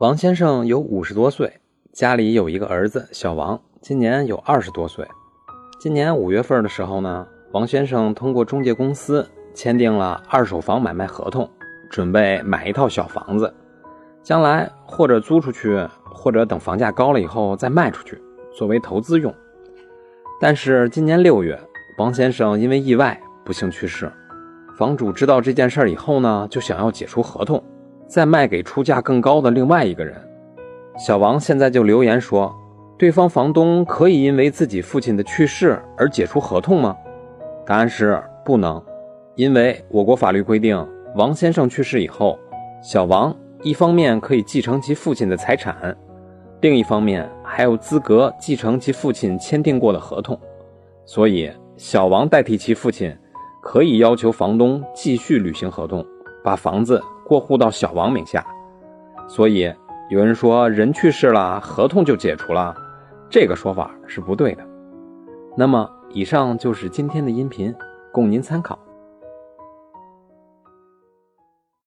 王先生有五十多岁，家里有一个儿子小王，今年有二十多岁。今年五月份的时候呢，王先生通过中介公司签订了二手房买卖合同，准备买一套小房子，将来或者租出去，或者等房价高了以后再卖出去，作为投资用。但是今年六月，王先生因为意外不幸去世，房主知道这件事以后呢，就想要解除合同。再卖给出价更高的另外一个人，小王现在就留言说，对方房东可以因为自己父亲的去世而解除合同吗？答案是不能，因为我国法律规定，王先生去世以后，小王一方面可以继承其父亲的财产，另一方面还有资格继承其父亲签订过的合同，所以小王代替其父亲，可以要求房东继续履行合同，把房子。过户到小王名下，所以有人说人去世了，合同就解除了，这个说法是不对的。那么，以上就是今天的音频，供您参考。